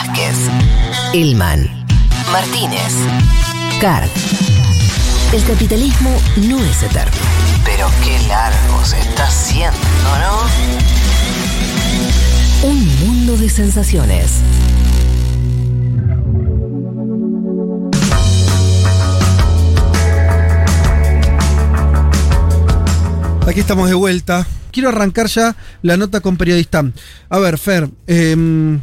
Vázquez, Elman, Martínez, Card. El capitalismo no es eterno. Pero qué largo se está haciendo, ¿no? Un mundo de sensaciones. Aquí estamos de vuelta. Quiero arrancar ya la nota con periodista. A ver, Fer, em,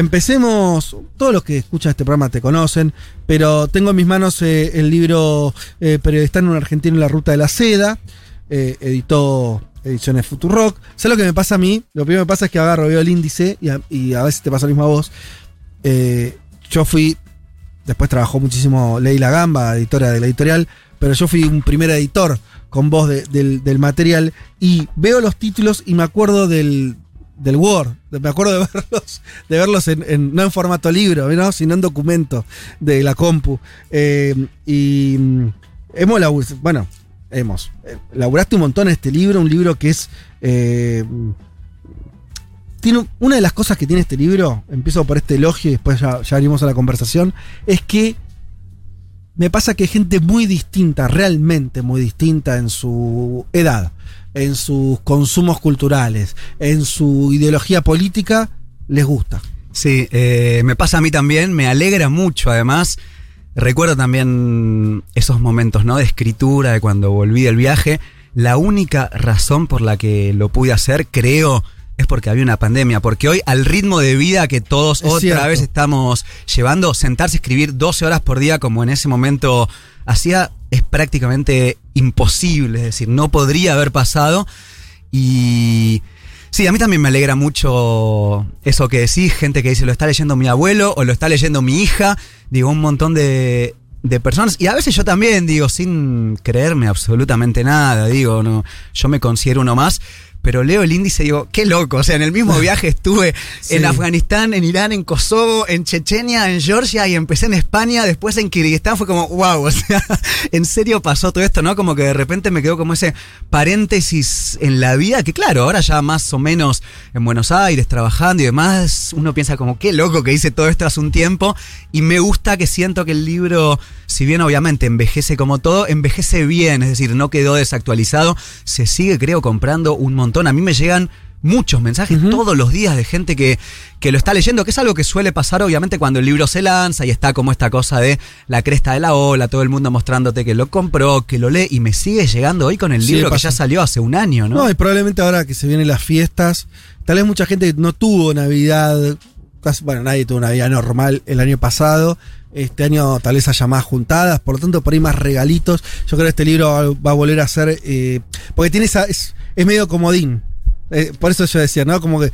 empecemos. Todos los que escuchan este programa te conocen, pero tengo en mis manos eh, el libro eh, Periodista en un argentino en la ruta de la seda. Eh, editó Ediciones Futurock. ¿Sabes lo que me pasa a mí? Lo primero que me pasa es que agarro, veo el índice y a, y a veces te pasa lo mismo a vos. Eh, yo fui. Después trabajó muchísimo Leila Gamba, editora de la editorial, pero yo fui un primer editor con voz de- del, del material y veo los títulos y me acuerdo del, del Word. Me acuerdo de verlos, de verlos en, no en formato libro, ¿no? sino en documento de la compu. Eh, y mm, hemos labu- bueno, hemos. eh, laburaste un montón en este libro, un libro que es. eh, tiene un- una de las cosas que tiene este libro, empiezo por este elogio y después ya, ya a la conversación, es que me pasa que gente muy distinta, realmente muy distinta en su edad, en sus consumos culturales, en su ideología política, les gusta. Sí, eh, me pasa a mí también, me alegra mucho además. Recuerdo también esos momentos ¿no? de escritura, de cuando volví del viaje. La única razón por la que lo pude hacer, creo, es porque había una pandemia. Porque hoy, al ritmo de vida que todos Es otra cierto. vez estamos llevando, sentarse a escribir 12 horas por día, como en ese momento hacía, es prácticamente imposible. Es decir, no podría haber pasado. Y sí, a mí también me alegra mucho eso que decís, gente que dice lo está leyendo mi abuelo o lo está leyendo mi hija, digo, un montón de, de personas. Y a veces yo también, digo, sin creerme absolutamente nada, digo, no, yo me considero uno más. Pero leo el índice y digo, qué loco. O sea, en el mismo viaje estuve Sí. en Afganistán, en Irán, en Kosovo, en Chechenia, en Georgia y empecé en España, después en Kirguistán. Fue como, wow, o sea, en serio pasó todo esto, ¿no? Como que de repente me quedó como ese paréntesis en la vida, que claro, ahora ya más o menos en Buenos Aires trabajando y demás, uno piensa como, qué loco que hice todo esto hace un tiempo. Y me gusta que siento que el libro, si bien obviamente envejece como todo, envejece bien, es decir, no quedó desactualizado, se sigue, creo, comprando un montón. A mí me llegan muchos mensajes todos los días de gente que, que lo está leyendo, que es algo que suele pasar obviamente cuando el libro se lanza y está como esta cosa de la cresta de la ola, todo el mundo mostrándote que lo compró, que lo lee y me sigue llegando hoy con el Sí, libro que ya salió hace un año, ¿no? No, y probablemente ahora que se vienen las fiestas, tal vez mucha gente no tuvo Navidad, casi- bueno, nadie tuvo Navidad normal el año pasado. Este año tal vez haya más juntadas, por lo tanto por ahí más regalitos. Yo creo que este libro va, va a volver a ser, eh, porque tiene esa, es, es medio comodín. Eh, por eso yo decía, ¿no? Como que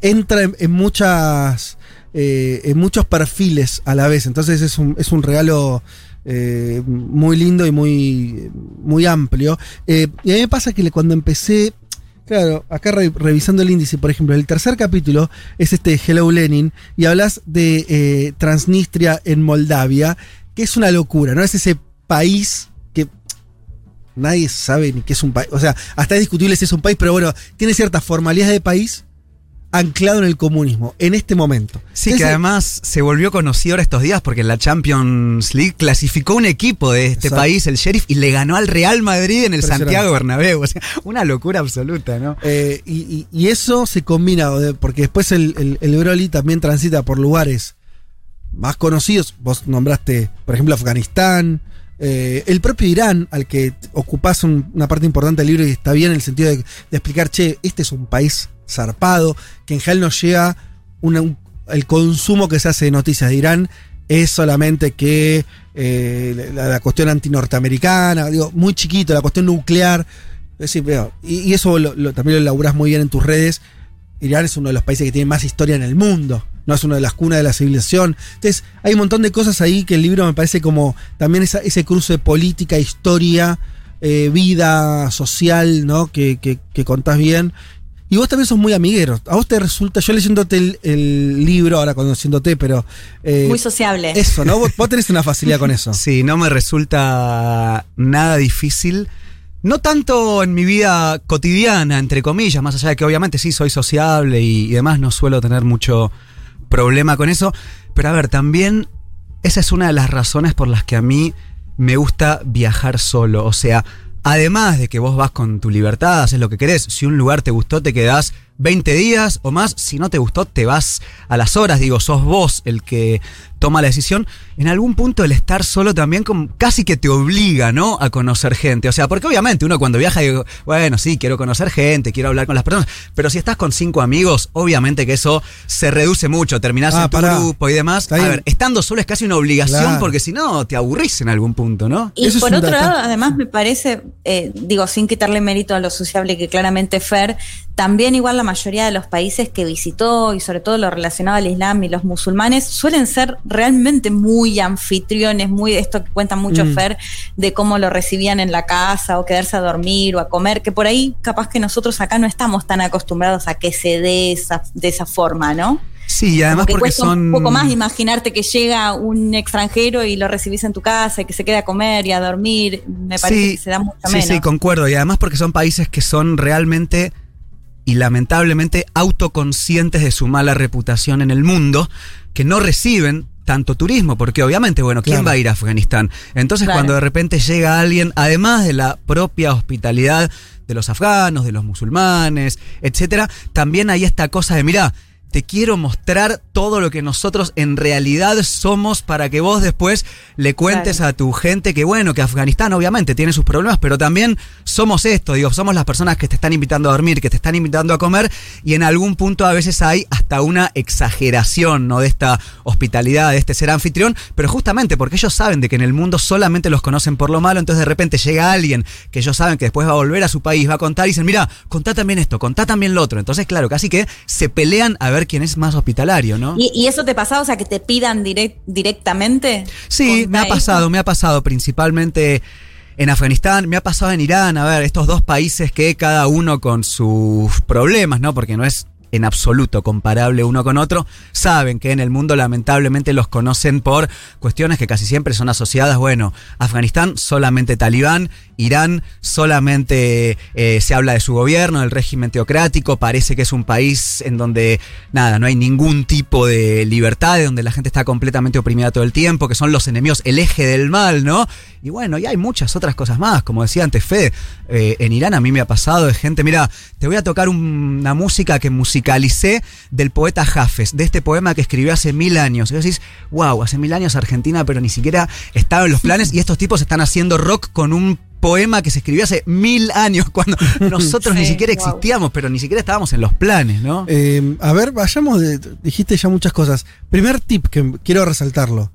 entra en, en muchas, eh, en muchos perfiles a la vez. Entonces es un, es un regalo eh, muy lindo y muy, muy amplio. Y a mí me pasa que cuando empecé, claro, acá re- revisando el índice, por ejemplo, el tercer capítulo es este Hello Lenin y hablas de Transnistria en Moldavia, que es una locura, ¿no? Es ese país nadie sabe ni qué es un país. O sea, hasta es discutible si es un país, pero bueno, tiene cierta formalidad de país anclado en el comunismo, en este momento. Sí, Entonces, que además se volvió conocido ahora estos días porque en la Champions League clasificó un equipo de este Exacto. país, el Sheriff, y le ganó al Real Madrid en el. Santiago Bernabéu. O sea, una locura absoluta, ¿no? Eh, y, y- y eso se combina, porque después el, el, el Broly también transita por lugares más conocidos. Vos nombraste, por ejemplo, Afganistán, eh, el propio Irán, al que ocupás un- una parte importante del libro y está bien en el sentido de, de explicar, che, este es un país zarpado, que en general nos llega una- un- el consumo que se hace de noticias de Irán es solamente que eh, la, la cuestión antinorteamericana, digo, muy chiquito, la cuestión nuclear. Es y, y eso lo- lo- también lo laburás muy bien en tus redes. Irán es uno de los países que tiene más historia en el mundo, no es una de las cunas de la civilización. Entonces, hay un montón de cosas ahí que el libro me parece como también esa- ese cruce de política, historia, eh, vida social, ¿no? Que, que, que contás bien. Y vos también sos muy amiguero. A vos te resulta, yo leyéndote el, el libro, ahora conociéndote, pero. eh, Muy sociable. Eso, ¿no? Vos, vos tenés una facilidad con eso. Sí, no me resulta nada difícil. No tanto en mi vida cotidiana, entre comillas, más allá de que obviamente sí soy sociable y, y demás, no suelo tener mucho problema con eso. Pero a ver, también esa es una de las razones por las que a mí me gusta viajar solo. O sea, además de que vos vas con tu libertad, haces lo que querés, si un lugar te gustó, te quedás 20 días o más, si no te gustó, te vas a las horas, digo, sos vos el que toma la decisión, en algún punto el estar solo también como casi que te obliga, ¿no? A conocer gente. O sea, porque obviamente uno cuando viaja digo, bueno, sí, quiero conocer gente, quiero hablar con las personas, pero si estás con cinco amigos, obviamente que eso se reduce mucho, terminás Ah, en tu pará. grupo y demás. A ver, estando solo es casi una obligación Claro. porque si no, te aburrís en algún punto, ¿no? Y Eso por otro lado, además me parece, eh, digo, sin quitarle mérito a lo sociable que claramente Fer, también igual la mayoría de los países que visitó y sobre todo lo relacionado al Islam y los musulmanes suelen ser realmente muy anfitriones, muy de esto que cuenta mucho Mm. Fer, de cómo lo recibían en la casa o quedarse a dormir o a comer, que por ahí capaz que nosotros acá no estamos tan acostumbrados a que se dé esa, de esa forma, ¿no? Sí, y además Como que porque cuesta son... un poco más imaginarte que llega un extranjero y lo recibís en tu casa y que se queda a comer y a dormir. Me parece que se da mucho sí, menos. Sí, concuerdo. Y además porque son países que son realmente y lamentablemente autoconscientes de su mala reputación en el mundo, que no reciben tanto turismo, porque obviamente, bueno, ¿quién Claro. va a ir a Afganistán? Entonces Claro. cuando de repente llega alguien, además de la propia hospitalidad de los afganos, de los musulmanes, etcétera, también hay esta cosa de, mira, te quiero mostrar todo lo que nosotros en realidad somos para que vos después le cuentes Claro. a tu gente que bueno, que Afganistán obviamente tiene sus problemas, pero también somos esto, digo, somos las personas que te están invitando a dormir, que te están invitando a comer y en algún punto a veces hay hasta una exageración, ¿no? De esta hospitalidad, de este ser anfitrión, pero justamente porque ellos saben de que en el mundo solamente los conocen por lo malo, entonces de repente llega alguien que ellos saben que después va a volver a su país, va a contar y dicen, mira, contá también esto, contá también lo otro. Entonces, claro, casi que se pelean a ver quién es más hospitalario, ¿no? ¿Y, y eso te pasaba? O sea, que te pidan direct- directamente. Sí, me ha pasado, me ha pasado principalmente en Afganistán, me ha pasado en Irán, a ver, estos dos países que cada uno con sus problemas, ¿no? Porque no es en absoluto comparable uno con otro, saben que en el mundo lamentablemente los conocen por cuestiones que casi siempre son asociadas, bueno, Afganistán solamente talibán, Irán solamente eh, se habla de su gobierno, del régimen teocrático, parece que es un país en donde nada, no hay ningún tipo de libertad, de donde la gente está completamente oprimida todo el tiempo, que son los enemigos, el eje del mal, ¿no? Y bueno, y hay muchas otras cosas más, como decía antes Fede, eh, en Irán a mí me ha pasado de gente, mira, te voy a tocar un- una música que musicalicé del poeta Jafes, de este poema que escribió hace mil años. Y vos decís, wow, hace mil años Argentina, pero ni siquiera estaba en los planes y estos tipos están haciendo rock con un poema que se escribió hace mil años, cuando nosotros ni siquiera wow. existíamos, pero ni siquiera estábamos en los planes, ¿no? Eh, a ver, vayamos, de- dijiste ya muchas cosas. Primer tip que quiero resaltarlo.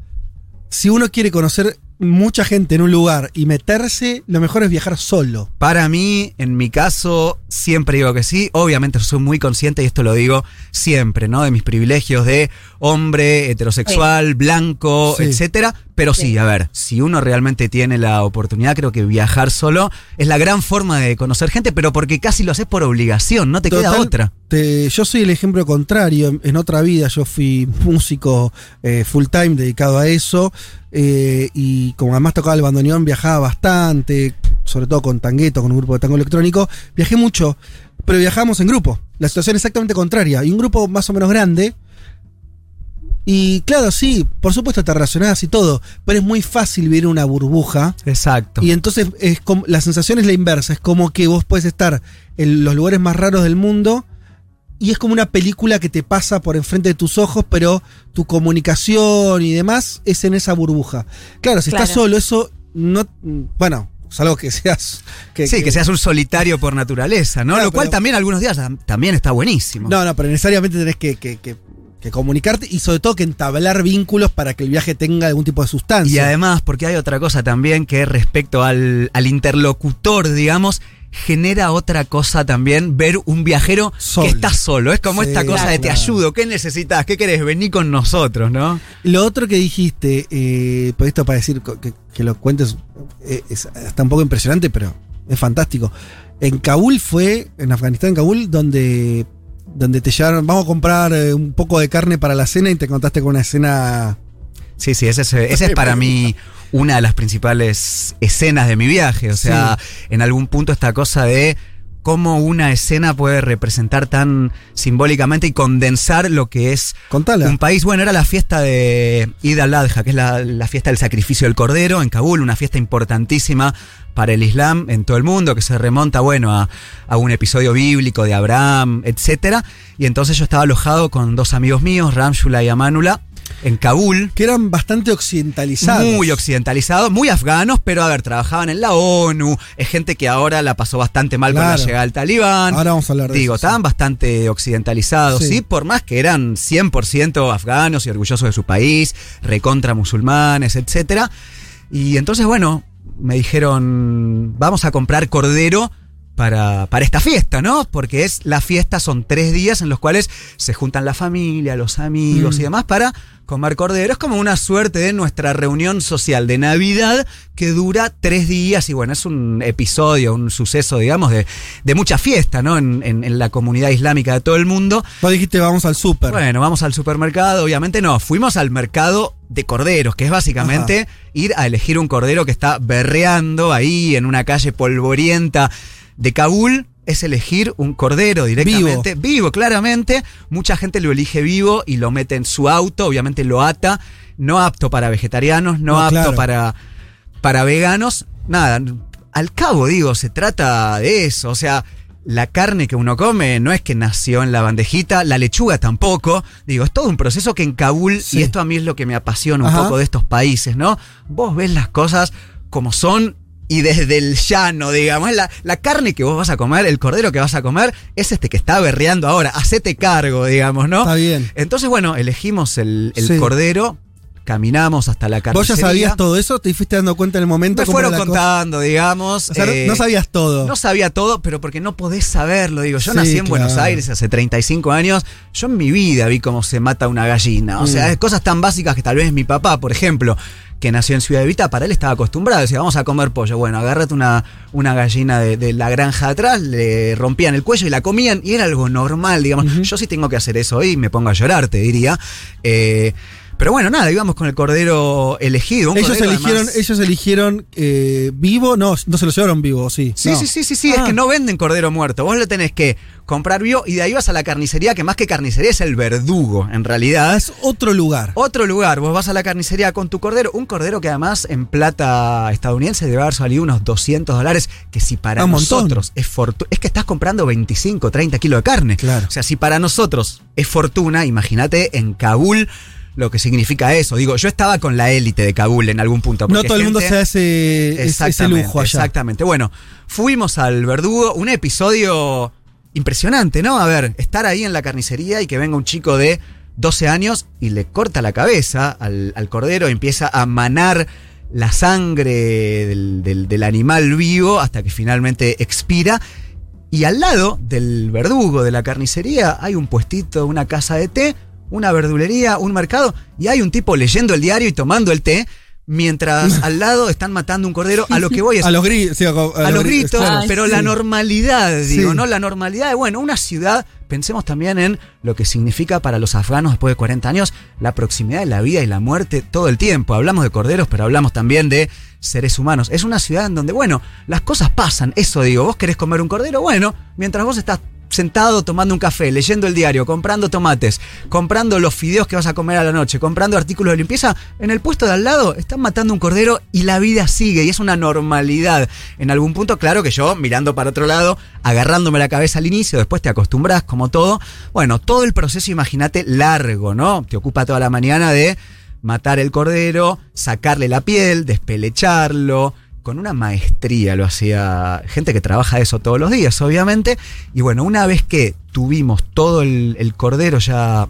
Si uno quiere conocer mucha gente en un lugar y meterse, lo mejor es viajar solo. Para mí, en mi caso, siempre digo que sí. Obviamente soy muy consciente, y esto lo digo siempre, ¿no? De mis privilegios de hombre, heterosexual, blanco, Sí. etcétera. Pero sí, Sí. a ver, si uno realmente tiene la oportunidad, creo que viajar solo es la gran forma de conocer gente, pero porque casi lo haces por obligación, no te queda otra. te- yo soy el ejemplo contrario. En, en otra vida yo fui músico eh, full time dedicado a eso. eh, y como además tocaba el bandoneón, viajaba bastante, sobre todo con tangueto, con un grupo de tango electrónico. Viajé mucho, pero viajábamos en grupo. La situación es exactamente contraria. Y un grupo más o menos grande. Y claro, sí, por supuesto te relacionás y todo, pero es muy fácil vivir en una burbuja. Exacto. Y entonces es como, la sensación es la inversa, es como que vos puedes estar en los lugares más raros del mundo y es como una película que te pasa por enfrente de tus ojos, pero tu comunicación y demás es en esa burbuja. Claro, si estás solo, eso no, bueno, salvo que seas... sí, que seas un solitario por naturaleza, ¿no? Claro, Lo cual pero- también algunos días tam- también está buenísimo. No, no, pero necesariamente tenés que, que- que- comunicarte y sobre todo que entablar vínculos para que el viaje tenga algún tipo de sustancia. Y además, porque hay otra cosa también que respecto al, al interlocutor, digamos, genera otra cosa también ver un viajero Solo. que está solo. Es como Sí, esta cosa de te claro. ayudo, ¿qué necesitas? ¿Qué querés? Vení con nosotros, ¿no? Lo otro que dijiste, eh, por esto para decir que, que lo cuentes, eh, es, está un poco impresionante, pero es fantástico. En Kabul fue, en Afganistán, en Kabul, donde, donde te llevaron, vamos a comprar eh, un poco de carne para la cena y te contaste con una escena... Sí, sí, ese es, ese es para mí una de las principales escenas de mi viaje. O sea, en algún punto esta cosa de cómo una escena puede representar tan simbólicamente y condensar lo que es Contala. un país. Bueno, era la fiesta de Id al-Adha, que es la, la fiesta del sacrificio del cordero en Kabul, una fiesta importantísima para el Islam en todo el mundo, que se remonta, bueno, a, a un episodio bíblico de Abraham, etcétera. Y entonces yo estaba alojado con dos amigos míos, Ramshula y Amanula, en Kabul. Que eran bastante occidentalizados. Muy occidentalizados, muy afganos, pero a ver, trabajaban en la ONU, es gente que ahora la pasó bastante mal con la Claro. llegada del talibán. Ahora vamos a hablar de Digo, eso, sí. estaban bastante occidentalizados, Sí. sí. por más que eran 100% afganos y orgullosos de su país, recontra musulmanes, etcétera. Y entonces, bueno, me dijeron, vamos a comprar cordero para, para esta fiesta, ¿no? Porque es la fiesta, son tres días en los cuales se juntan la familia, los amigos Mm. y demás para comer cordero. Es como una suerte de nuestra reunión social de Navidad que dura tres días y bueno, es un episodio, un suceso, digamos, de, de mucha fiesta, ¿no? En, en- en la comunidad islámica de todo el mundo. Vos dijiste vamos al súper. Bueno, vamos al supermercado, obviamente no, fuimos al mercado de corderos, que es básicamente ir a elegir un cordero que está berreando ahí en una calle polvorienta de Kabul. Es elegir un cordero directamente, vivo. claramente. Mucha gente lo elige vivo y lo mete en su auto, obviamente lo ata. No apto para vegetarianos, no, No, apto claro. para, para veganos. Nada, al cabo, digo, se trata de eso. O sea, la carne que uno come no es que nació en la bandejita, la lechuga tampoco. Digo, es todo un proceso que en Kabul, Sí. y esto a mí es lo que me apasiona un Ajá. poco de estos países, ¿no? Vos ves las cosas como son y desde el llano, digamos, la, la carne que vos vas a comer, el cordero que vas a comer, es este que está berreando ahora. Hacete cargo, digamos, ¿no? Está bien. Entonces, bueno, elegimos el, el Sí. cordero, caminamos hasta la ¿Vos carnicería. ya sabías todo eso? ¿Te fuiste dando cuenta en el momento? Me fueron cosa? contando, digamos. O sea, no- eh, no sabías todo. No sabía todo, pero porque no podés saberlo. Digo, yo Sí, nací en Buenos. Aires hace 35 años. Yo en mi vida vi cómo se mata una gallina. O sea, Mm. cosas tan básicas que tal vez mi papá, por ejemplo, que nació en Ciudad Evita, para él estaba acostumbrado. Decía, vamos a comer pollo. Bueno, agárrate una, una gallina de, de la granja de atrás, le rompían el cuello y la comían. Y era algo normal, digamos. Yo sí tengo que hacer eso hoy y me pongo a llorar, te diría. Eh, pero bueno, nada, íbamos con el cordero elegido. un Ellos cordero, eligieron, además- ellos eligieron eh, vivo, no, no se lo llevaron vivo, sí. Sí, No. sí, sí, sí, sí, es Ah. que no venden cordero muerto. Vos lo tenés que comprar vivo y de ahí vas a la carnicería, que más que carnicería es el verdugo, en realidad. Es otro lugar. Otro lugar, vos vas a la carnicería con tu cordero, un cordero que además en plata estadounidense debe haber salido unos 200 dólares, que si para montón. nosotros es fortuna, es que estás comprando 25, 30 kilos de carne. Claro. O sea, si para nosotros es fortuna, imagínate en Kabul lo que significa eso. Digo, yo estaba con la élite de Kabul en algún punto. No todo el mundo se hace ese, lujo allá. Exactamente. Bueno, fuimos al verdugo, un episodio impresionante, ¿no? A ver, estar ahí en la carnicería y que venga un chico de 12 años y le corta la cabeza al, al cordero y empieza a manar la sangre del, del- del animal vivo hasta que finalmente expira. Y al lado del verdugo de la carnicería hay un puestito, una casa de té, una verdulería, un mercado, y hay un tipo leyendo el diario y tomando el té, mientras al lado están matando un cordero. A lo que voy es A los sí, a, a a los gri- gritos, claro. Ay, pero sí. la normalidad, digo, Sí. ¿no? La normalidad de, bueno, una ciudad, pensemos también en lo que significa para los afganos después de 40 años la proximidad de la vida y la muerte todo el tiempo. Hablamos de corderos, pero hablamos también de seres humanos. Es una ciudad en donde, bueno, las cosas pasan, eso digo, vos querés comer un cordero, bueno, mientras vos estás sentado tomando un café, leyendo el diario, comprando tomates, comprando los fideos que vas a comer a la noche, comprando artículos de limpieza, en el puesto de al lado están matando un cordero y la vida sigue y es una normalidad. En algún punto, claro que yo mirando para otro lado, agarrándome la cabeza al inicio, después te acostumbras como todo. Bueno, todo el proceso, imagínate, largo, ¿no? Te ocupa toda la mañana de matar el cordero, sacarle la piel, despelecharlo, con una maestría lo hacía gente que trabaja eso todos los días, obviamente. Y bueno, una vez que tuvimos todo el, el cordero ya,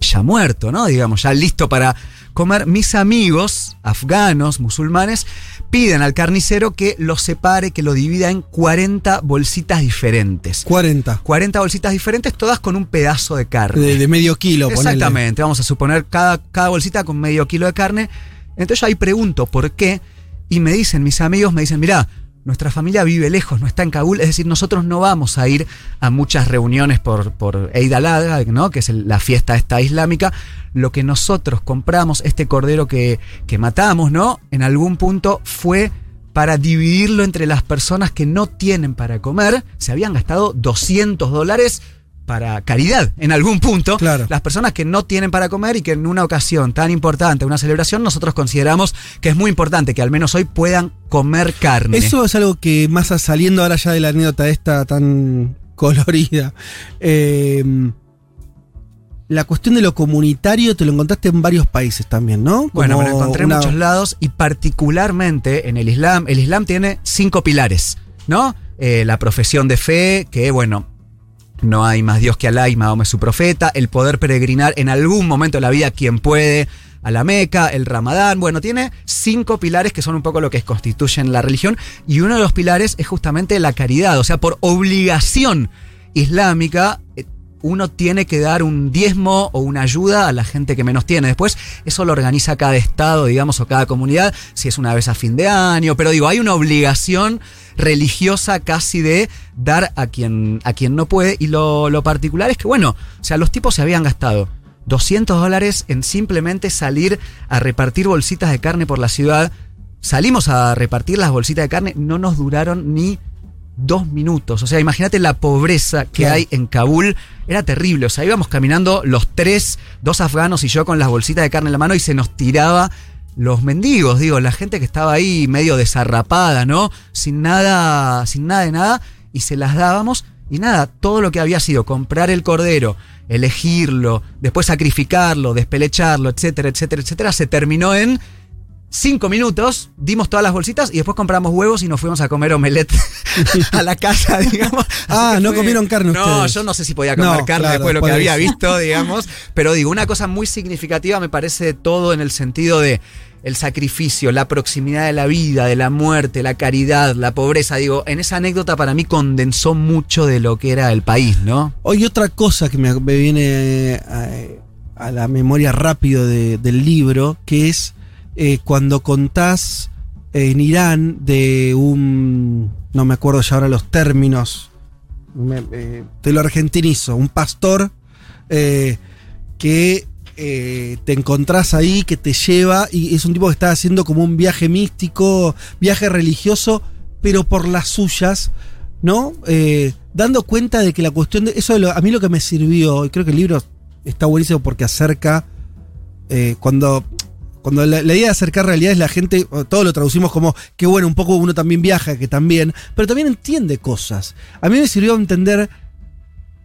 ya muerto, ¿no? Digamos, ya listo para comer, mis amigos afganos, musulmanes, piden al carnicero que lo separe, que lo divida en 40 bolsitas diferentes. 40. 40 bolsitas diferentes, todas con un pedazo de carne. De, de medio kilo, ponele. Exactamente, vamos a suponer cada, cada bolsita con medio kilo de carne. Entonces ahí pregunto por qué y me dicen, mis amigos me dicen, mirá, nuestra familia vive lejos, no está en Kabul, es decir, nosotros no vamos a ir a muchas reuniones por, por Eid al-Adha, ¿no? que es la fiesta esta islámica. Lo que nosotros compramos, este cordero que, que matamos, ¿no? En algún punto fue para dividirlo entre las personas que no tienen para comer, se habían gastado 200 dólares para caridad en algún punto. Claro. Las personas que no tienen para comer y que en una ocasión tan importante, una celebración, nosotros consideramos que es muy importante que al menos hoy puedan comer carne. Eso es algo que más saliendo ahora ya de la anécdota esta tan colorida. eh, la cuestión de lo comunitario te lo encontraste en varios países también, ¿no? Bueno, me lo encontré una- en muchos lados y particularmente en el Islam. El Islam tiene cinco pilares, ¿no? Eh, la profesión de fe, que bueno, no hay más Dios que Alá y su profeta. El poder peregrinar en algún momento de la vida, quien puede, a la Meca, el Ramadán. Bueno, tiene cinco pilares que son un poco lo que constituyen la religión. Y uno de los pilares es justamente la caridad. O sea, por obligación islámica, eh, uno tiene que dar un diezmo o una ayuda a la gente que menos tiene. Después, eso lo organiza cada estado, digamos, o cada comunidad, si es una vez a fin de año. Pero digo, hay una obligación religiosa casi de dar a quien, a quien no puede. Y lo, lo particular es que, bueno, o sea, los tipos se habían gastado 200 dólares en simplemente salir a repartir bolsitas de carne por la ciudad. Salimos a repartir las bolsitas de carne, no nos duraron ni dos minutos. O sea, imagínate la pobreza que Claro. hay en Kabul. Era terrible. O sea, íbamos caminando los tres, dos afganos y yo con las bolsitas de carne en la mano y se nos tiraba los mendigos, digo, la gente que estaba ahí medio desarrapada, ¿no? Sin nada, sin nada de nada, y se las dábamos. Y nada, todo lo que había sido comprar el cordero, elegirlo, después sacrificarlo, despelecharlo, etcétera, etcétera, etcétera, se terminó en cinco minutos, dimos todas las bolsitas y después compramos huevos y nos fuimos a comer omelette a la casa, digamos. Ah, no comieron carne No, ustedes. yo no sé si podía comer No, carne claro, después de lo que había visto, digamos. Pero digo, una cosa muy significativa me parece de todo en el sentido de el sacrificio, la proximidad de la vida, de la muerte, la caridad, la pobreza. Digo, en esa anécdota para mí condensó mucho de lo que era el país, ¿no? Hoy otra cosa que me, me viene a, a la memoria rápido de- del libro, que es eh, cuando contás en Irán de un, no me acuerdo ya ahora los términos, eh, te lo argentinizo, un pastor eh, que te encontrás ahí, que te lleva, y es un tipo que está haciendo como un viaje místico, viaje religioso, pero por las suyas, ¿no? Dando cuenta de que la cuestión de. Eso de lo- a mí lo que me sirvió, y creo que el libro está buenísimo porque acerca. cuando. Cuando la, la idea de acercar realidades, la gente, todo lo traducimos como que bueno, un poco uno también viaja, que también, pero también entiende cosas. A mí me sirvió entender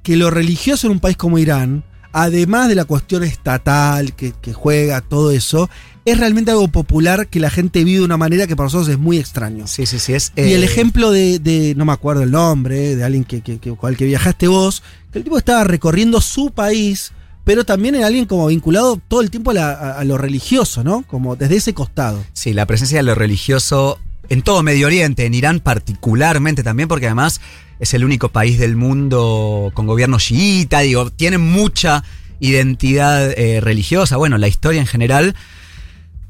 que lo religioso en un país como Irán, además de la cuestión estatal que, que juega, todo eso, es realmente algo popular que la gente vive de una manera que para nosotros es muy extraño. Sí, sí, sí. Es, Y el eh, ejemplo de, de- no me acuerdo el nombre, de alguien que, que, que- con el que viajaste vos, que el tipo estaba recorriendo su país, pero también era alguien como vinculado todo el tiempo a, la- a lo religioso, ¿no? Como desde ese costado. Sí, la presencia de lo religioso en todo Medio Oriente, en Irán particularmente también, porque además es el único país del mundo con gobierno chiita, digo, tiene mucha identidad eh, religiosa, bueno, la historia en general.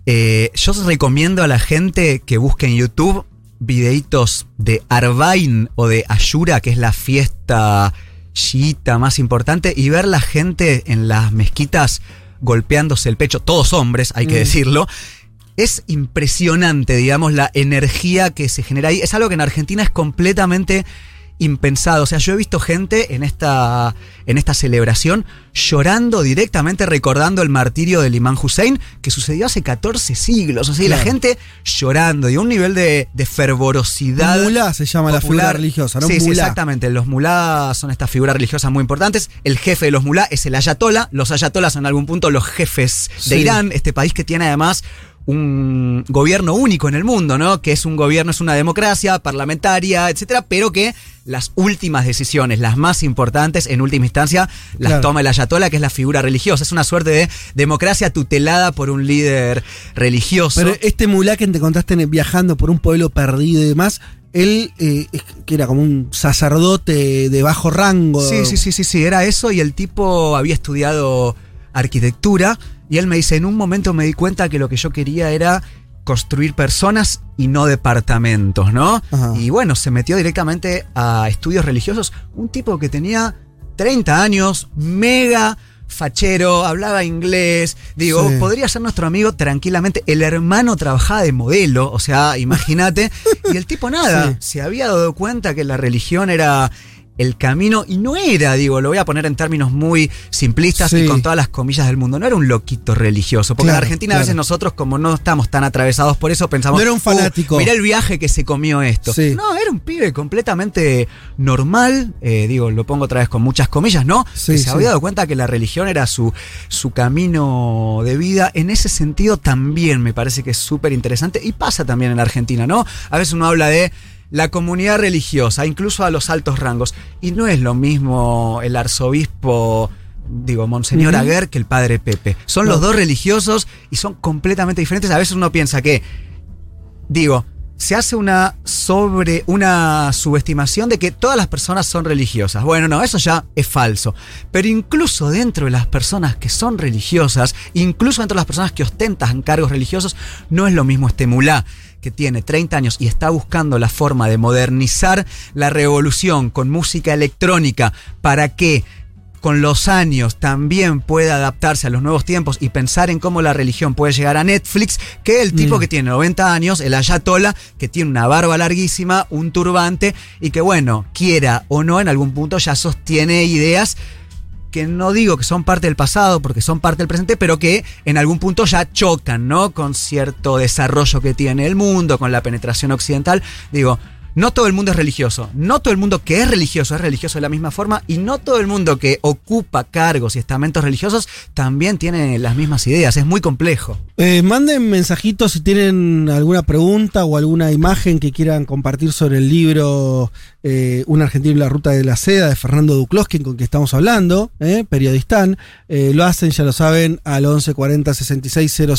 Eh, yo os recomiendo a la gente que busque en YouTube videitos de Arbain o de Ashura, que es la fiesta chiita más importante, y ver la gente en las mezquitas golpeándose el pecho, todos hombres, hay que Mm. decirlo. Es impresionante, digamos, la energía que se genera ahí. Es algo que en Argentina es completamente impensado. O sea, yo he visto gente en esta, en esta celebración llorando directamente, recordando el martirio del imán Hussein, que sucedió hace 14 siglos. O sea, y la gente llorando, y un nivel de, de fervorosidad. Mulá se llama la figura religiosa, ¿no? Sí, exactamente. Los mulá son estas figuras religiosas muy importantes. El jefe de los mulá es el ayatola. Los ayatolas son en algún punto los jefes de. Irán, este país que tiene además un gobierno único en el mundo, ¿no? Que es un gobierno, es una democracia parlamentaria, etcétera, pero que las últimas decisiones, las más importantes, en última instancia, las Claro. toma el ayatola, que es la figura religiosa. Es una suerte de democracia tutelada por un líder religioso. Pero este mulá que te contaste viajando por un pueblo perdido y demás, él, eh, que era como un sacerdote de bajo rango. Sí, sí, sí, sí, sí, era eso y el tipo había estudiado arquitectura y él me dice, en un momento me di cuenta que lo que yo quería era construir personas y no departamentos, ¿no? Ajá. Y bueno, se metió directamente a estudios religiosos, un tipo que tenía 30 años, mega fachero, hablaba inglés. Digo, Sí. podría ser nuestro amigo tranquilamente. El hermano trabajaba de modelo, o sea, imagínate. y el tipo nada, Sí. se había dado cuenta que la religión era el camino y no era, digo, lo voy a poner en términos muy simplistas Sí. y con todas las comillas del mundo, no era un loquito religioso, porque en Claro, Argentina a veces nosotros como no estamos tan atravesados por eso pensamos, No era un "Uh, fanático". mirá el viaje que se comió esto. Sí. No, era un pibe completamente normal, eh, digo, lo pongo otra vez con muchas comillas, ¿no? Sí, que se había dado cuenta que la religión era su, su camino de vida. En ese sentido también me parece que es súper interesante y pasa también en la Argentina, ¿no? A veces uno habla de la comunidad religiosa, incluso a los altos rangos, y no es lo mismo el arzobispo... Digo, Monseñor Ujú. Aguer que el padre Pepe. Son No. los dos religiosos y son completamente diferentes. A veces uno piensa que digo, se hace una sobre una subestimación de que todas las personas son religiosas. Bueno, no, eso ya es falso. Pero incluso dentro de las personas que son religiosas, incluso dentro de las personas que ostentan cargos religiosos, no es lo mismo este mulá que tiene 30 años y está buscando la forma de modernizar la revolución con música electrónica para que con los años también pueda adaptarse a los nuevos tiempos y pensar en cómo la religión puede llegar a Netflix, que el tipo Mm. que tiene 90 años, el ayatola, que tiene una barba larguísima, un turbante y que bueno, quiera o no, en algún punto ya sostiene ideas que no digo que son parte del pasado, porque son parte del presente, pero que en algún punto ya chocan, ¿no? Con cierto desarrollo que tiene el mundo, con la penetración occidental. Digo, no todo el mundo es religioso. No todo el mundo que es religioso es religioso de la misma forma. Y no todo el mundo que ocupa cargos y estamentos religiosos también tiene las mismas ideas. Es muy complejo. Eh, manden mensajitos si tienen alguna pregunta o alguna imagen que quieran compartir sobre el libro eh, Un argentino en la ruta de la seda de Fernando Ducloskin con quien estamos hablando, eh, periodistán. Eh, lo hacen, ya lo saben, al 1140 66 000,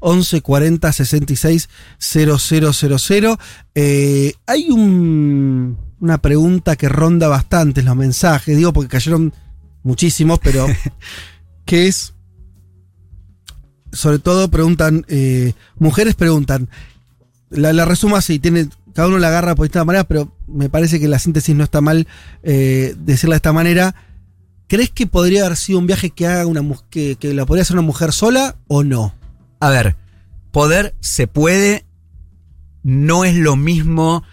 1140 66 000. Eh, hay un- una pregunta que ronda bastante en los mensajes, digo porque cayeron muchísimos, pero que es sobre todo preguntan, eh, mujeres preguntan, la, la resumo así, tiene, cada uno la agarra por esta manera, pero me parece que la síntesis no está mal eh, decirla de esta manera. ¿Crees que podría haber sido un viaje que haga una que, que la podría hacer una mujer sola o no? A ver, poder se puede, no es lo mismo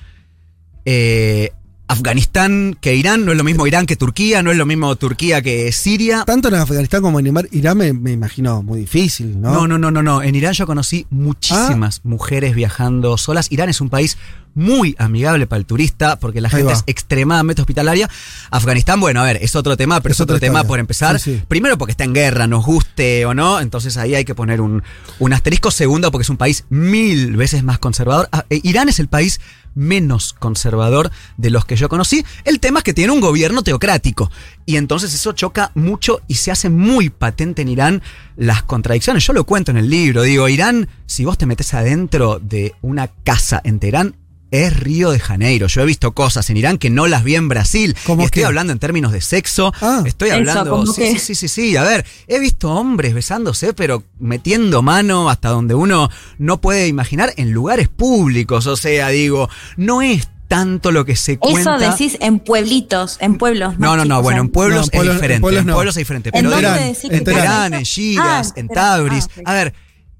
eh, Afganistán que Irán, no es lo mismo Irán que Turquía, no es lo mismo Turquía que Siria. Tanto en Afganistán como en Irán- me, me imagino muy difícil, ¿no? No, no, no, no, no. En Irán yo conocí muchísimas mujeres viajando solas. Irán es un país muy amigable para el turista porque la Ahí gente va. es extremadamente hospitalaria. Afganistán, bueno, a ver, es otro tema, pero Es es, otro tema historia. por empezar. Sí, sí. Primero porque está en guerra, nos guste o no, entonces ahí hay que poner un, un asterisco. Segundo porque es un país mil veces más conservador. Ah, eh, Irán es el país menos conservador de los que yo conocí. El tema es que tiene un gobierno teocrático. Y entonces eso choca mucho y se hace muy patente en Irán las contradicciones. Yo lo cuento en el libro. Digo, Irán, si vos te metes adentro de una casa en Teherán, es Río de Janeiro. Yo he visto cosas en Irán que no las vi en Brasil. ¿Cómo Y estoy qué? hablando en términos de sexo. Ah. estoy Eso, hablando. ¿cómo sí, sí, sí, sí, sí. A ver, he visto hombres besándose, pero metiendo mano hasta donde uno no puede imaginar en lugares públicos. O sea, digo, no es tanto lo que se Eso cuenta. decís en pueblitos, en pueblos. No, no, no, bueno, en en- pueblos No, en pueblos- es diferente. en pueblos no. es diferente. ¿En Pero dónde digo, Teherán, decís en en Teherán. En Ah, en en Teherán. Tabriz. Ah, ok. A ver,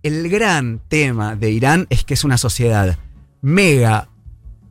el gran tema de Irán es que es una sociedad mega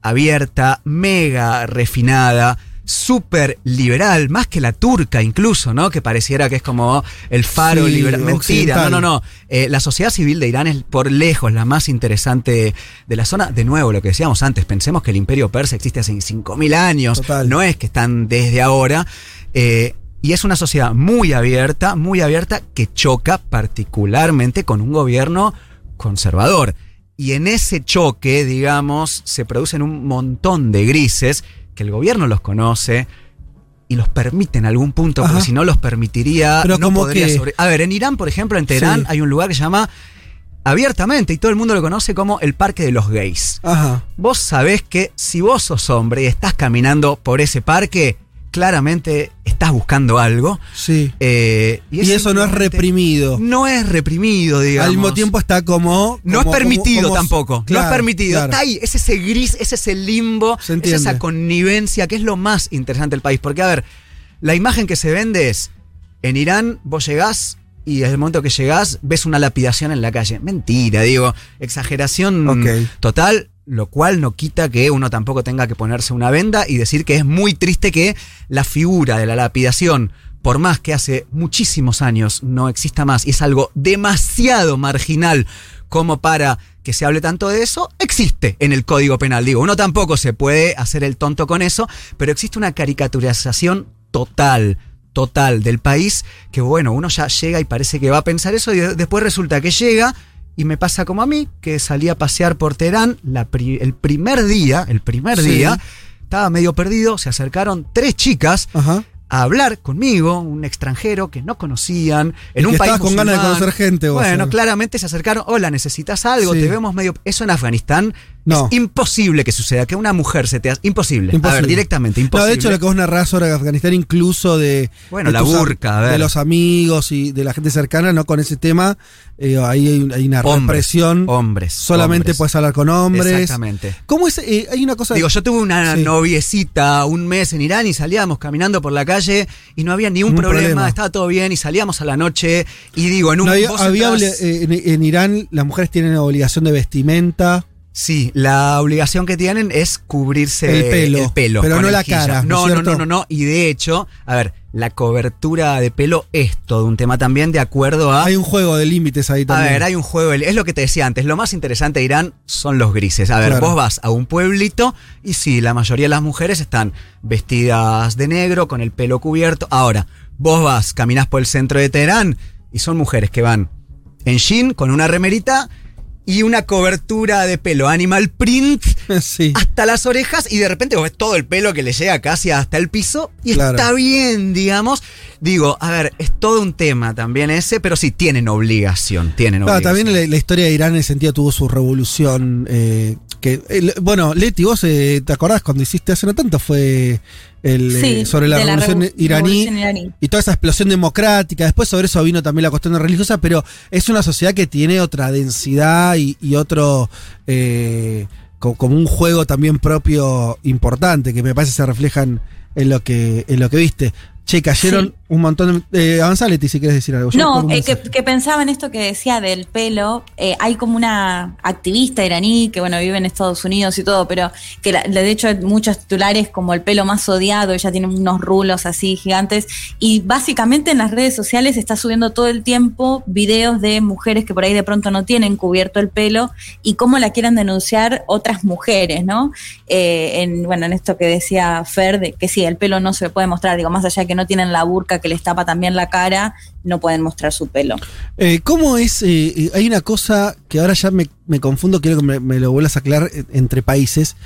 abierta, mega refinada, súper liberal, más que la turca incluso, ¿no? Que pareciera que es como el faro Sí, liberal. Mentira, occidental. no, no, no. Eh, la sociedad civil de Irán es por lejos la más interesante de la zona. De nuevo, lo que decíamos antes, pensemos que el imperio persa existe hace 5.000 años, Total. no es que están desde ahora. Eh, y es una sociedad muy abierta, muy abierta, que choca particularmente con un gobierno conservador. Y en ese choque, digamos, se producen un montón de grises que el gobierno los conoce y los permite en algún punto, Ajá. porque si no los permitiría, Pero no como podría que- sobre- A ver, en Irán, por ejemplo, en Teherán Sí. hay un lugar que se llama abiertamente, y todo el mundo lo conoce como el Parque de los Gays. Ajá. Vos sabés que si vos sos hombre y estás caminando por ese parque, claramente estás buscando algo. Sí. eh, Y, eso no es reprimido. No es reprimido, digamos. Al mismo tiempo está como. No es permitido como- como- tampoco. no es permitido. claro. Está ahí. Es ese gris, es ese limbo, es esa connivencia que es lo más interesante del país. Porque, a ver, la imagen que se vende es En Irán vos llegás y desde el momento que llegás ves una lapidación en la calle. Mentira, digo, exageración total, lo cual no quita que uno tampoco tenga que ponerse una venda y decir que es muy triste que la figura de la lapidación, por más que hace muchísimos años no exista más y es algo demasiado marginal como para que se hable tanto de eso, existe en el Código Penal. Digo, uno tampoco se puede hacer el tonto con eso, pero existe una caricaturización total total del país, que bueno, uno ya llega y parece que va a pensar eso y de- después resulta que llega y me pasa como a mí, que salí a pasear por Teherán la pri- el primer día, el primer Sí. día, estaba medio perdido, se acercaron tres chicas Ajá. a hablar conmigo, un extranjero que no conocían, en Y un país con ganas de conocer gente, vos, Bueno, eh. claramente se acercaron, hola, necesitas algo, Sí. te vemos medio... Eso en Afganistán No. es imposible que suceda, que una mujer se te... hace Imposible. A ver, Imposible. directamente, No, imposible. de hecho, lo que vos narrás sobre Afganistán, incluso de. Bueno, de la tus am- burka, a ver. De los amigos y de la gente cercana, ¿no? Con ese tema, eh, ahí hay, hay una Hombres, represión. hombres, Solamente hombres. puedes hablar con hombres. Exactamente. ¿Cómo es? eh, hay una cosa. Digo, yo tuve una Sí. noviecita un mes en Irán y salíamos caminando por la calle y no había ni un Ningún problema, problema. estaba todo bien y salíamos a la noche y digo, en un No, había- eh, en, en Irán las mujeres tienen obligación de vestimenta. Sí, la obligación que tienen es cubrirse El pelo, pero con no el la cara, ¿no No, no, no, no, no. Y de hecho, a ver, la cobertura de pelo es todo un tema también de acuerdo a. Hay un juego de límites ahí A también. ver, hay un juego, de- es lo que te decía antes, lo más interesante de Irán son los grises. A ver, Claro. vos vas a un pueblito y sí, la mayoría de las mujeres están vestidas de negro, con el pelo cubierto. Ahora, vos vas, caminás por el centro de Teherán y son mujeres que van en jean, con una remerita y una cobertura de pelo animal print sí. hasta las orejas y de repente vos ves todo el pelo que le llega casi hasta el piso y Claro. está bien, digamos. Digo, a ver, es todo un tema también ese, pero sí tienen obligación, tienen Claro, obligación. también la, la historia de Irán en ese sentido tuvo su revolución. eh, que eh, bueno, Leti, vos eh, te acordás cuando hiciste hace no tanto fue el, eh, sobre la revolución revo- iraní. revolución iraní. Y toda esa explosión democrática. Después sobre eso vino también la cuestión religiosa, pero es una sociedad que tiene otra densidad y, y otro. eh, co- como un juego también propio importante, que me parece se reflejan en lo que, en lo que viste. Che, cayeron Sí. Un montón de. Eh, Leti, si quieres decir algo. Yo No, eh, que, que pensaba en esto que decía del pelo. eh, hay como una activista iraní que, bueno, vive en Estados Unidos y todo, pero que la- de hecho muchos titulares como el pelo más odiado, ella tiene unos rulos así gigantes. Y básicamente en las redes sociales está subiendo todo el tiempo videos de mujeres que por ahí de pronto no tienen cubierto el pelo y cómo la quieren denunciar otras mujeres, ¿no? Eh, en, bueno, en esto que decía Fer, de que sí, el pelo no se puede mostrar, digo, más allá de que no tienen la que les tapa también la cara, no pueden mostrar su pelo. Eh, ¿Cómo es? eh, eh, hay una cosa que ahora ya me, me confundo, quiero que me, lo vuelvas a aclarar entre países.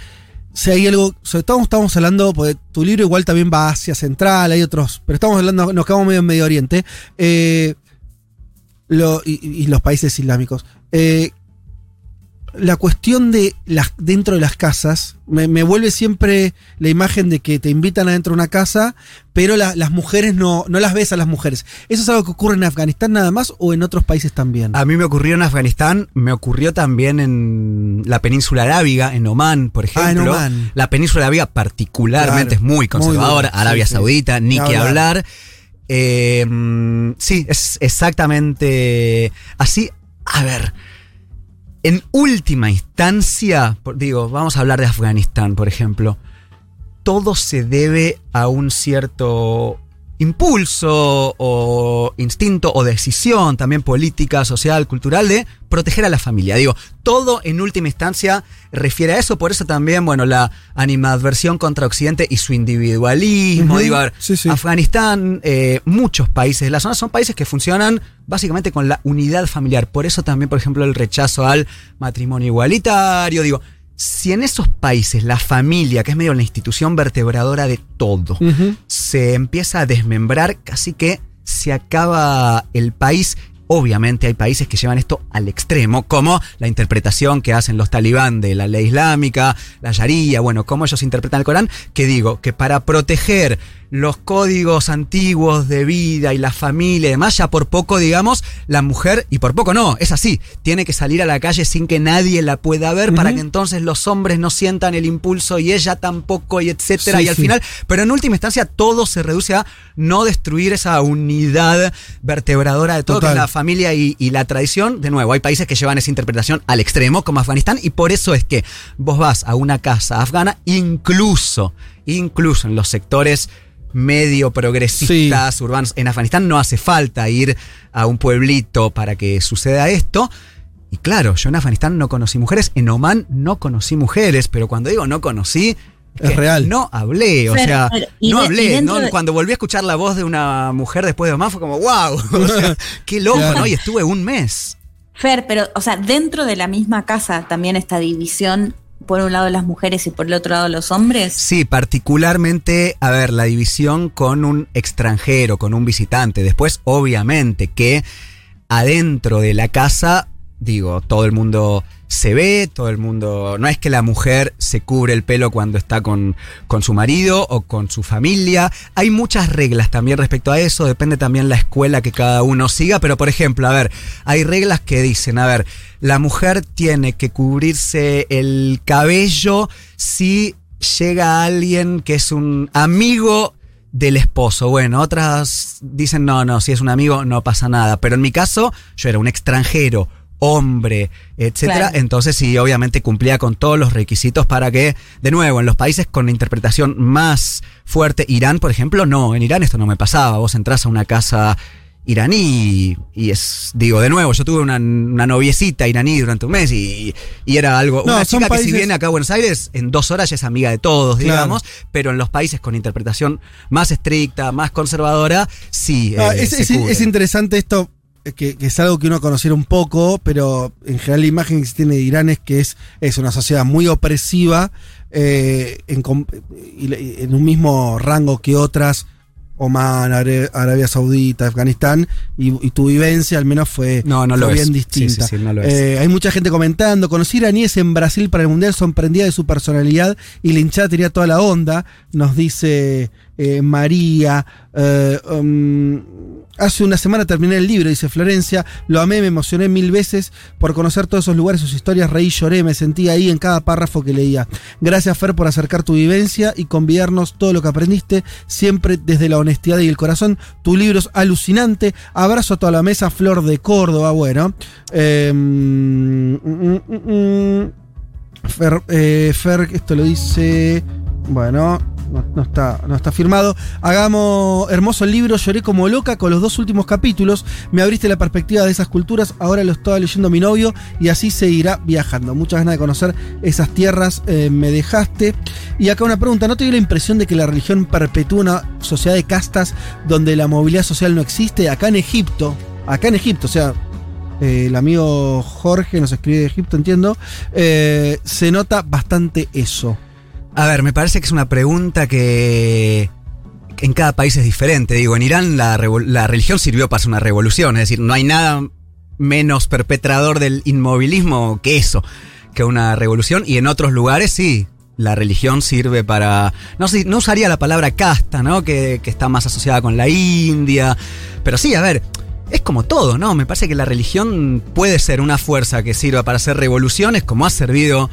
Si hay algo, sobre todo estamos hablando, porque tu libro igual también va hacia Central, hay otros, pero estamos hablando, nos quedamos medio en Medio Oriente, eh, y los países islámicos. Eh, la cuestión de las dentro de las casas me, me vuelve siempre la imagen de que te invitan adentro de una casa, pero la- las mujeres no, no las ves a las mujeres. ¿Eso es algo que ocurre en Afganistán nada más o en otros países también? A mí me ocurrió en Afganistán, me ocurrió también en la península arábiga, en Omán, por ejemplo. Ah, en Omán. La península arábiga particularmente Claro, es muy conservadora, muy Arabia sí. Saudita, ni Ni que hablar. hablar. Eh, mm, sí, es exactamente así. A ver, en última instancia, digo, vamos a hablar de Afganistán, por ejemplo. Todo se debe a un cierto impulso o instinto o decisión también política, social, cultural de proteger a la familia. Digo, todo en última instancia refiere a eso, por eso también, bueno, la animadversión contra Occidente y su individualismo. Digo, a ver, sí, sí. Afganistán, eh, muchos países de la zona son países que funcionan básicamente con la unidad familiar. Por eso también, por ejemplo, el rechazo al matrimonio igualitario. Digo, si en esos países la familia, que es medio la institución vertebradora de todo, se empieza a desmembrar, casi que se acaba el país. Obviamente hay países que llevan esto al extremo, como la interpretación que hacen los talibán de la ley islámica, la sharia, bueno, cómo ellos interpretan el Corán, que digo, que para proteger los códigos antiguos de vida y la familia y demás, ya por poco, digamos, la mujer, y por poco no, es así, tiene que salir a la calle sin que nadie la pueda ver para que entonces los hombres no sientan el impulso y ella tampoco, y etcétera. Sí, y al sí. final, pero en última instancia, todo se reduce a no destruir esa unidad vertebradora de todo, que es Total. la familia y, y la tradición. De nuevo, hay países que llevan esa interpretación al extremo, como Afganistán, y por eso es que vos vas a una casa afgana, incluso, incluso en los sectores medio progresistas, urbanos, en Afganistán no hace falta ir a un pueblito para que suceda esto. Y claro, yo en Afganistán no conocí mujeres, en Oman no conocí mujeres, pero cuando digo no conocí, Es real. No hablé, o Pero, sea, pero, no de- hablé. ¿no? de- Cuando volví a escuchar la voz de una mujer después de Oman fue como, wow, o sea, qué loco, Claro. ¿no? Y estuve un mes. Fer, pero, o sea, dentro de la misma casa también esta división, por un lado las mujeres y por el otro lado los hombres. Sí, particularmente, a ver, la división con un extranjero, con un visitante. Después, obviamente, que adentro de la casa, digo, todo el mundo se ve, todo el mundo... No es que la mujer se cubre el pelo cuando está con, con su marido o con su familia. Hay muchas reglas también respecto a eso, depende también la escuela que cada uno siga, pero por ejemplo, a ver, hay reglas que dicen, a ver, la mujer tiene que cubrirse el cabello si llega alguien que es un amigo del esposo. Bueno, otras dicen, no, no, si es un amigo no pasa nada. Pero en mi caso, yo era un extranjero, hombre, etcétera. Claro. Entonces sí, obviamente cumplía con todos los requisitos para que, de nuevo, en los países con interpretación más fuerte, Irán, por ejemplo, no, en Irán esto no me pasaba. Vos entras a una casa iraní y es, digo, de nuevo, yo tuve una, una noviecita iraní durante un mes y, y era algo, No, una chica que si viene acá a Buenos Aires, en dos horas ya es amiga de todos, Claro. digamos, pero en los países con interpretación más estricta, más conservadora, sí. Ah, eh, es, se es- cubre. es interesante esto, que, que es algo que uno conociera un poco, pero en general la imagen que se tiene de Irán es que es, es una sociedad muy opresiva eh, en, un mismo rango que otras, Oman, Arabia Saudita, Afganistán, y, y tu vivencia al menos fue, No, no fue lo bien es. distinta. Sí, sí, sí, no lo es. Eh, hay mucha gente comentando, conocí iraníes en Brasil para el Mundial, sorprendida de su personalidad y la hinchada tenía toda la onda, nos dice eh, María. Eh, um, hace una semana terminé el libro, dice Florencia, lo amé, me emocioné mil veces por conocer todos esos lugares, sus historias, reí, lloré, me sentí ahí en cada párrafo que leía. Gracias Fer por acercar tu vivencia y convidarnos todo lo que aprendiste, siempre desde la honestidad y el corazón. Tu libro es alucinante. Abrazo a toda la mesa, Flor de Córdoba, bueno. Eh, mm, mm, mm. Fer, Fer, esto lo dice. Bueno, no, está, no está firmado. Hagamos hermoso el libro. Lloré como loca con los dos últimos capítulos. Me abriste la perspectiva de esas culturas. Ahora lo estaba leyendo mi novio y así seguirá viajando. Muchas ganas de conocer esas tierras eh, me dejaste. Y acá una pregunta: ¿no te dio la impresión de que la religión perpetúa una sociedad de castas donde la movilidad social no existe? Acá en Egipto, acá en Egipto, o sea, eh, el amigo Jorge nos escribe de Egipto, entiendo, eh, se nota bastante eso. A ver, me parece que es una pregunta que en cada país es diferente. Digo, en Irán la, religión sirvió para hacer una revolución, es decir, no hay nada menos perpetrador del inmovilismo que eso, que una revolución. Y en otros lugares sí, la religión sirve para... No, no usaría la palabra casta, ¿no? Que está más asociada con la India. Pero sí, a ver, es como todo, ¿no? Me parece que la religión puede ser una fuerza que sirva para hacer revoluciones, como ha servido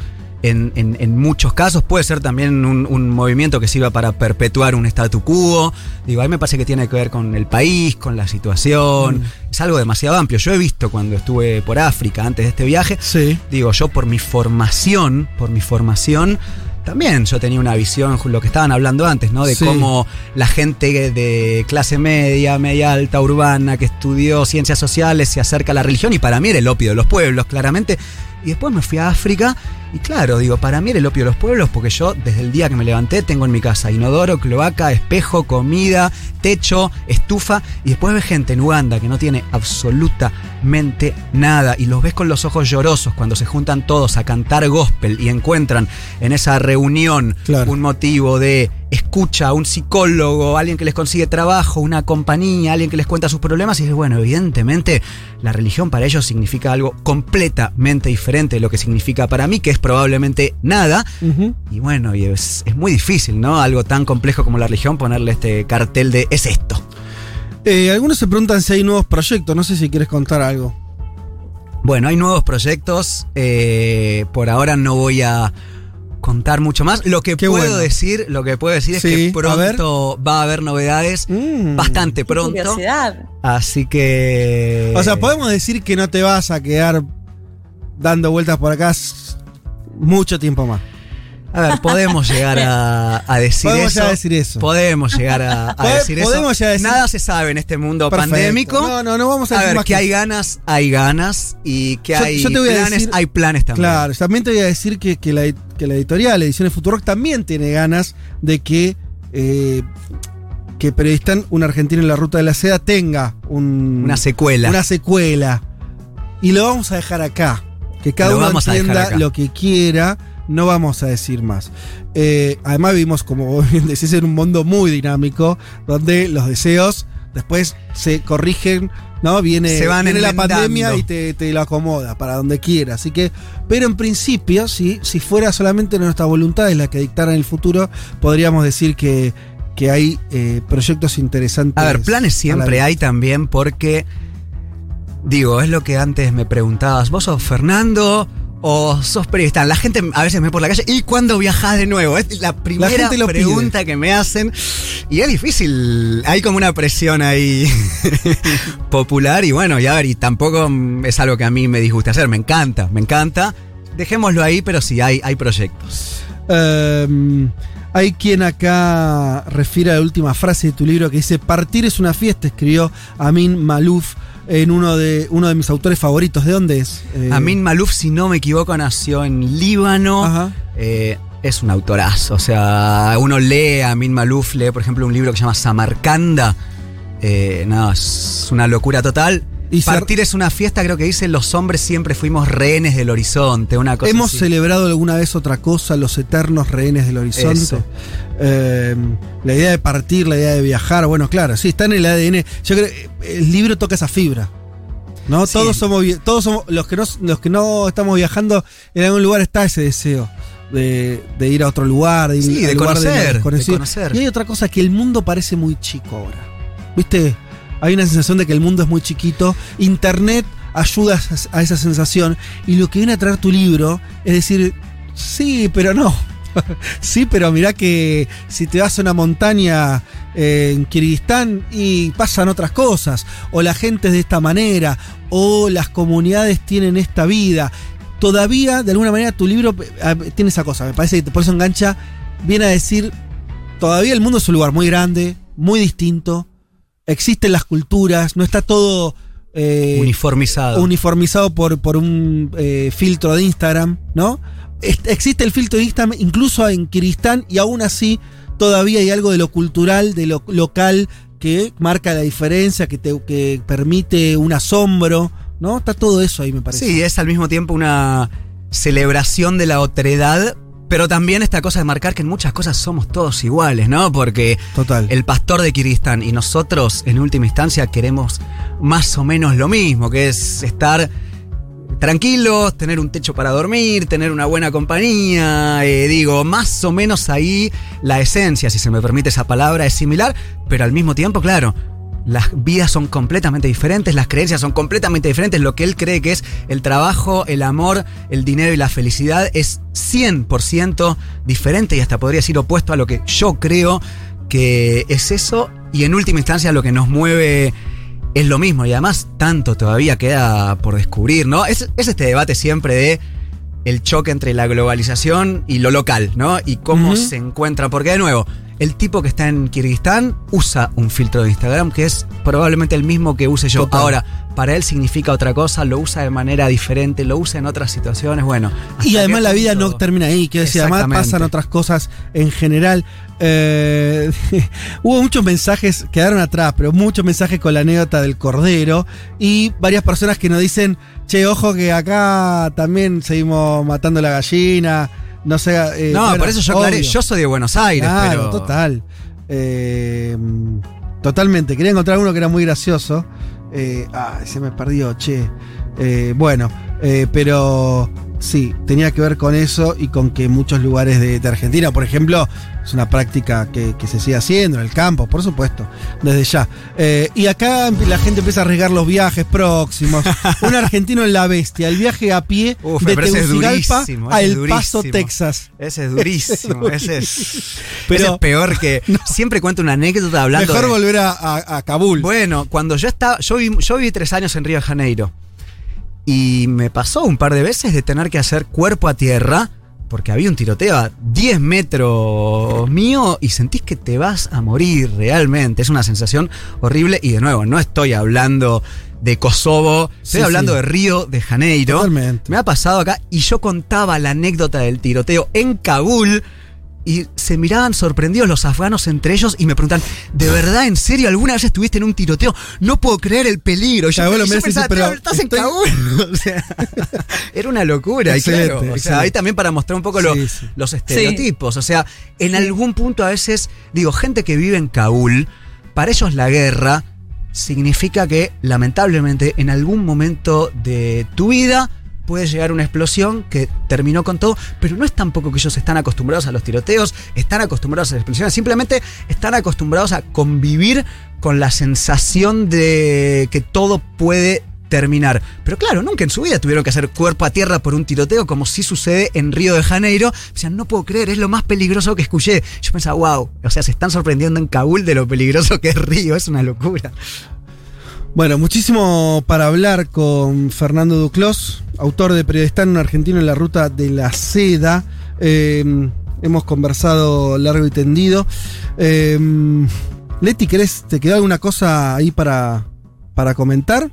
en, en- en muchos casos. Puede ser también un, un movimiento que sirva para perpetuar un statu quo. Digo, a mí me parece que tiene que ver con el país, con la situación. Es algo demasiado amplio. Yo he visto cuando estuve por África antes de este viaje, Sí. digo, yo por mi formación, por mi formación, también yo tenía una visión, lo que estaban hablando antes, ¿no? De Sí. cómo la gente de clase media, media alta, urbana, que estudió ciencias sociales, se acerca a la religión y para mí era el opio de los pueblos, claramente. Y después me fui a África y claro, digo, para mí era el opio de los pueblos porque yo desde el día que me levanté tengo en mi casa inodoro, cloaca, espejo, comida, techo, estufa y después ves gente en Uganda que no tiene absolutamente nada y los ves con los ojos llorosos cuando se juntan todos a cantar gospel y encuentran en esa reunión Claro. un motivo de escucha, un psicólogo, alguien que les consigue trabajo, una compañía, alguien que les cuenta sus problemas y dices, bueno, evidentemente la religión para ellos significa algo completamente diferente de lo que significa para mí, que es probablemente nada. Y bueno, y es, es muy difícil, ¿no? Algo tan complejo como la religión, ponerle este cartel de es esto. Eh, algunos se preguntan si hay nuevos proyectos. No sé si quieres contar algo. Bueno, hay nuevos proyectos. eh, por ahora no voy a contar mucho más. Lo que Qué puedo bueno. decir, lo que puedo decir Sí, es que a ver. pronto va a haber novedades. Mm. Bastante pronto. curiosidad. Así que. O sea, podemos decir que no te vas a quedar dando vueltas por acá mucho tiempo más. A ver, podemos llegar a, a decir Podemos eso. a decir eso. Podemos llegar a, decir eso. podemos decir- Nada se sabe en este mundo Perfecto. pandémico. No, no, no vamos a A decir ver, más que que hay ganas, hay ganas. Y que Yo- hay yo te voy a planes, decir- hay planes también. Claro, también te voy a decir que, que la, que la editorial Ediciones Futurock también tiene ganas de que, eh, que Periodistán, un argentino en la ruta de la seda, tenga un- Una secuela. una secuela. Y lo vamos a dejar acá. Que cada Lo uno entienda lo que quiera. No vamos a decir más. Eh, además vivimos, como vos bien decís, en un mundo muy dinámico, donde los deseos después se corrigen, ¿no? Viene, Se van viene la pandemia y te, te lo acomoda para donde quiera. Así que, pero en principio, si, si fuera solamente nuestra voluntad es la que dictara en el futuro, podríamos decir que, que hay eh, proyectos interesantes. A ver, planes siempre hay también porque, digo, es lo que antes me preguntabas, ¿vos sos Fernando o sos periodista? La gente a veces me ve por la calle, ¿y cuándo viajás de nuevo? Es la primera pregunta que me hacen y es difícil, hay como una presión ahí popular y bueno, y a ver, y tampoco es algo que a mí me disguste hacer, me encanta, me encanta. Dejémoslo ahí, pero sí, hay, hay proyectos. Um, hay quien acá refiere a la última frase de tu libro que dice: Partir es una fiesta, escribió Amin Malouf en uno de, uno de mis autores favoritos. ¿De dónde es? Eh, Amin Malouf, si no me equivoco, nació en Líbano. Ajá. Eh, es un autorazo. O sea, uno lee a Amin Malouf, lee, por ejemplo, un libro que se llama Samarcanda. Eh, no, es una locura total. Y Partir es una fiesta, creo que dice, los hombres siempre fuimos rehenes del horizonte, una cosa Hemos así. celebrado alguna vez otra cosa, los eternos rehenes del horizonte. Eh, la idea de partir, la idea de viajar, bueno, claro, sí, está en el ADN. Yo creo el libro toca esa fibra. ¿No? Sí. Todos somos todos somos los que no los que no estamos viajando en algún lugar está ese deseo de, de ir a otro lugar, de ir Sí, de lugar conocer, de conocer. Y hay otra cosa que el mundo parece muy chico ahora. ¿Viste? Hay una sensación de que el mundo es muy chiquito. Internet ayuda a esa- sensación. Y lo que viene a traer tu libro es decir, sí, pero no. sí, pero mirá que si te vas a una montaña eh, en Kirguistán y pasan otras cosas. O la gente es de esta manera. O las comunidades tienen esta vida. Todavía, de alguna manera, tu libro eh, tiene esa cosa. Me parece que por eso engancha. Viene a decir, todavía el mundo es un lugar muy grande, muy distinto. Existen las culturas, no está todo eh, uniformizado. uniformizado por, por un eh, filtro de Instagram, ¿no? Existe el filtro de Instagram incluso en Kirguistán y aún así todavía hay algo de lo cultural, de lo local que marca la diferencia, que, te, que permite un asombro, ¿no? Está todo eso ahí, me parece. Sí, es al mismo tiempo una celebración de la otredad, pero también esta cosa de marcar que en muchas cosas somos todos iguales, ¿no? Porque Total. el pastor de Kirguistán y nosotros en última instancia queremos más o menos lo mismo, que es estar tranquilos, tener un techo para dormir, tener una buena compañía, eh, digo, más o menos ahí la esencia, si se me permite esa palabra, es similar, pero al mismo tiempo, claro, las vidas son completamente diferentes, las creencias son completamente diferentes, lo que él cree que es el trabajo, el amor, el dinero y la felicidad es 100% diferente y hasta podría decir opuesto a lo que yo creo que es eso. Y en última instancia lo que nos mueve es lo mismo. Y además tanto todavía queda por descubrir, ¿no? Es, es este debate siempre de el choque entre la globalización y lo local, ¿no? Y cómo se encuentra, porque de nuevo, el tipo que está en Kirguistán usa un filtro de Instagram que es probablemente el mismo que use yo. Total. Ahora, para él significa otra cosa, lo usa de manera diferente, lo usa en otras situaciones, bueno. ¿hasta Y además la vida no termina ahí, quiero decir, además pasan otras cosas en general. Eh, hubo muchos mensajes, quedaron atrás, pero muchos mensajes con la anécdota del cordero y varias personas que nos dicen, che, ojo que acá también seguimos matando la gallina, no sé. eh, No, bueno, por eso yo aclaré, obvio. yo soy de Buenos Aires, Claro, pero... total. Eh, totalmente. Quería encontrar uno que era muy gracioso. Eh, ah, se me perdió, che. Eh, bueno, eh, pero sí, tenía que ver con eso y con que muchos lugares de, de Argentina, por ejemplo, es una práctica que, que se sigue haciendo en el campo, por supuesto, desde ya. Eh, y acá la gente empieza a arriesgar los viajes próximos. Un argentino en la bestia, el viaje a pie Uf, de Tegucigalpa durísimo, a El Paso. Texas. Ese es durísimo, ese es, Pero- ese es peor que... Siempre cuento una anécdota hablando Mejor de- volver a, a- a Kabul. Bueno, cuando yo estaba, yo viví, yo viví tres años en Río de Janeiro y me pasó un par de veces de tener que hacer cuerpo a tierra porque había un tiroteo a 10 metros mío y sentís que te vas a morir realmente. Es una sensación horrible y de nuevo, no estoy hablando de Kosovo, estoy Sí, hablando sí. de Río de Janeiro. Totalmente. Me ha pasado acá y yo contaba la anécdota del tiroteo en Kabul. Y se miraban sorprendidos los afganos entre ellos y me preguntan, ¿de verdad, en serio, alguna vez estuviste en un tiroteo? No puedo creer el peligro. Y yo, Claro, vos lo yo pensaba, decís, pero "Pero estás en Kabul. O sea, era una locura. y Excelente, claro, o sea, ahí también para mostrar un poco lo- Sí, sí. los estereotipos. O sea, en algún punto a veces, digo, gente que vive en Kabul, para ellos la guerra significa que lamentablemente en algún momento de tu vida puede llegar una explosión que terminó con todo, pero no es tampoco que ellos están acostumbrados a los tiroteos, están acostumbrados a las explosiones, simplemente están acostumbrados a convivir con la sensación de que todo puede terminar. Pero claro, nunca en su vida tuvieron que hacer cuerpo a tierra por un tiroteo como sí sucede en Río de Janeiro. O sea, no puedo creer, es lo más peligroso que escuché. Yo pensaba, wow, o sea, se están sorprendiendo en Kabul de lo peligroso que es Río, es una locura. Bueno, muchísimo para hablar con Fernando Duclos, autor de Periodistán, un argentino en la ruta de la seda. Eh, hemos conversado largo y tendido. Eh, Leti, ¿querés, ¿te quedó alguna cosa ahí para, para comentar?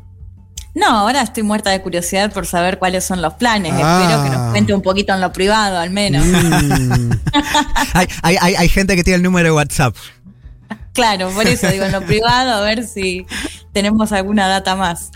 No, ahora estoy muerta de curiosidad por saber cuáles son los planes. Ah. Espero que nos cuente un poquito en lo privado, al menos. Mm, Hay, hay, hay, hay gente que tiene el número de WhatsApp. Claro, por eso digo en lo privado, a ver si tenemos alguna data más.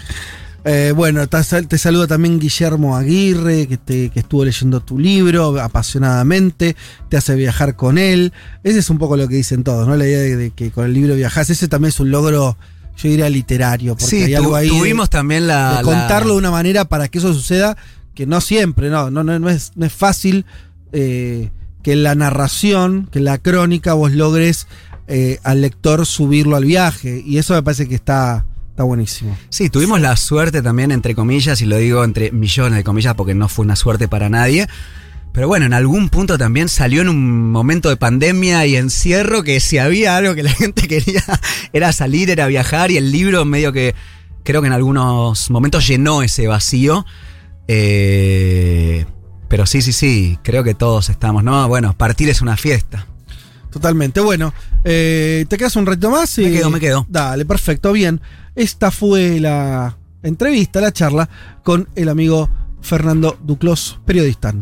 eh, bueno, te, sal- te saluda también Guillermo Aguirre, que, te, que estuvo leyendo tu libro apasionadamente, te hace viajar con él. Ese es un poco lo que dicen todos, ¿no? La idea de, de que con el libro viajás. Ese también es un logro, yo diría, literario. Porque Sí, hay tu- algo ahí. de- tuvimos también la... de la- contarlo de una manera para que eso suceda, que no siempre, no, no, no, no es, no es fácil eh, que en la narración, que en la crónica vos logres eh, al lector subirlo al viaje. Y eso me parece que está, está buenísimo. Sí, tuvimos la suerte también, entre comillas, y lo digo entre millones de comillas porque no fue una suerte para nadie. Pero bueno, en algún punto también salió en un momento de pandemia y encierro que si había algo que la gente quería era salir, era viajar y el libro medio que creo que en algunos momentos llenó ese vacío. Eh, pero sí, sí, sí, creo que todos estamos, ¿no? Bueno, partir es una fiesta. Totalmente. Bueno, eh, ¿te quedas un reto más? Me quedo, me quedo. Dale, perfecto, bien. Esta fue la entrevista, la charla con el amigo Fernando Duclos, periodista.